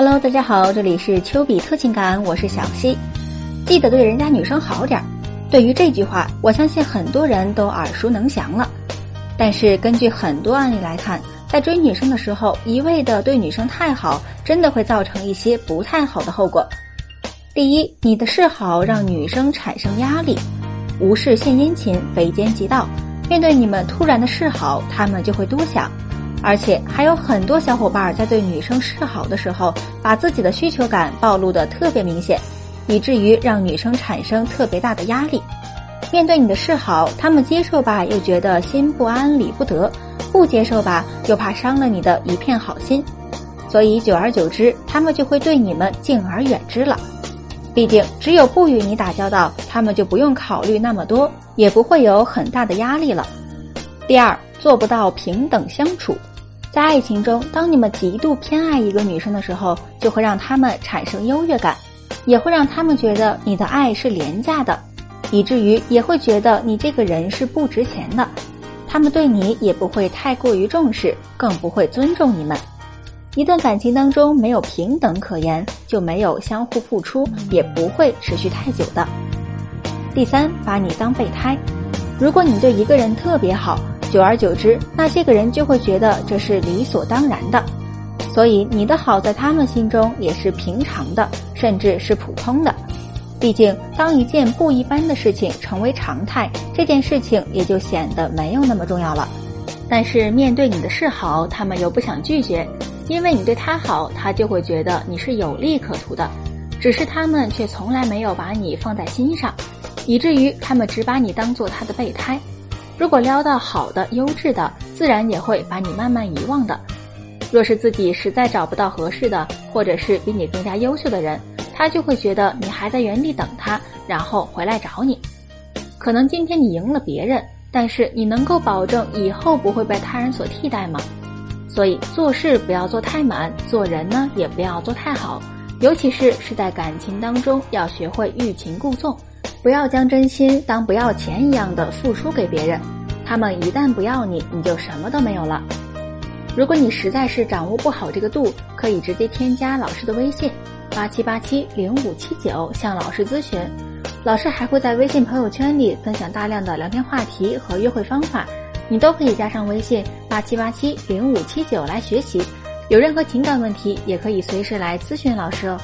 Hello，大家好，这里是丘比特情感，我是小溪。记得对人家女生好点儿。对于这句话，我相信很多人都耳熟能详了。但是根据很多案例来看，在追女生的时候，一味的对女生太好，真的会造成一些不太好的后果。第一，你的示好让女生产生压力，无事献殷勤，非奸即盗。面对你们突然的示好，他们就会多想。而且还有很多小伙伴在对女生示好的时候，把自己的需求感暴露的特别明显，以至于让女生产生特别大的压力。面对你的示好，他们接受吧，又觉得心不安理不得；不接受吧，又怕伤了你的一片好心。所以久而久之，他们就会对你们敬而远之了。毕竟，只有不与你打交道，他们就不用考虑那么多，也不会有很大的压力了。第二，做不到平等相处。在爱情中，当你们极度偏爱一个女生的时候，就会让他们产生优越感，也会让他们觉得你的爱是廉价的，以至于也会觉得你这个人是不值钱的。他们对你也不会太过于重视，更不会尊重你们。一段感情当中没有平等可言，就没有相互付出，也不会持续太久的。第三，把你当备胎。如果你对一个人特别好，久而久之，那这个人就会觉得这是理所当然的，所以你的好在他们心中也是平常的，甚至是普通的。毕竟，当一件不一般的事情成为常态，这件事情也就显得没有那么重要了。但是，面对你的示好，他们又不想拒绝，因为你对他好，他就会觉得你是有利可图的。只是他们却从来没有把你放在心上。以至于他们只把你当做他的备胎，如果撩到好的、优质的，自然也会把你慢慢遗忘的。若是自己实在找不到合适的，或者是比你更加优秀的人，他就会觉得你还在原地等他，然后回来找你。可能今天你赢了别人，但是你能够保证以后不会被他人所替代吗？所以做事不要做太满，做人呢也不要做太好，尤其是是在感情当中，要学会欲擒故纵。不要将真心当不要钱一样的付出给别人，他们一旦不要你，你就什么都没有了。如果你实在是掌握不好这个度，可以直接添加老师的微信八七八七零五七九向老师咨询，老师还会在微信朋友圈里分享大量的聊天话题和约会方法，你都可以加上微信八七八七零五七九来学习。有任何情感问题，也可以随时来咨询老师哦。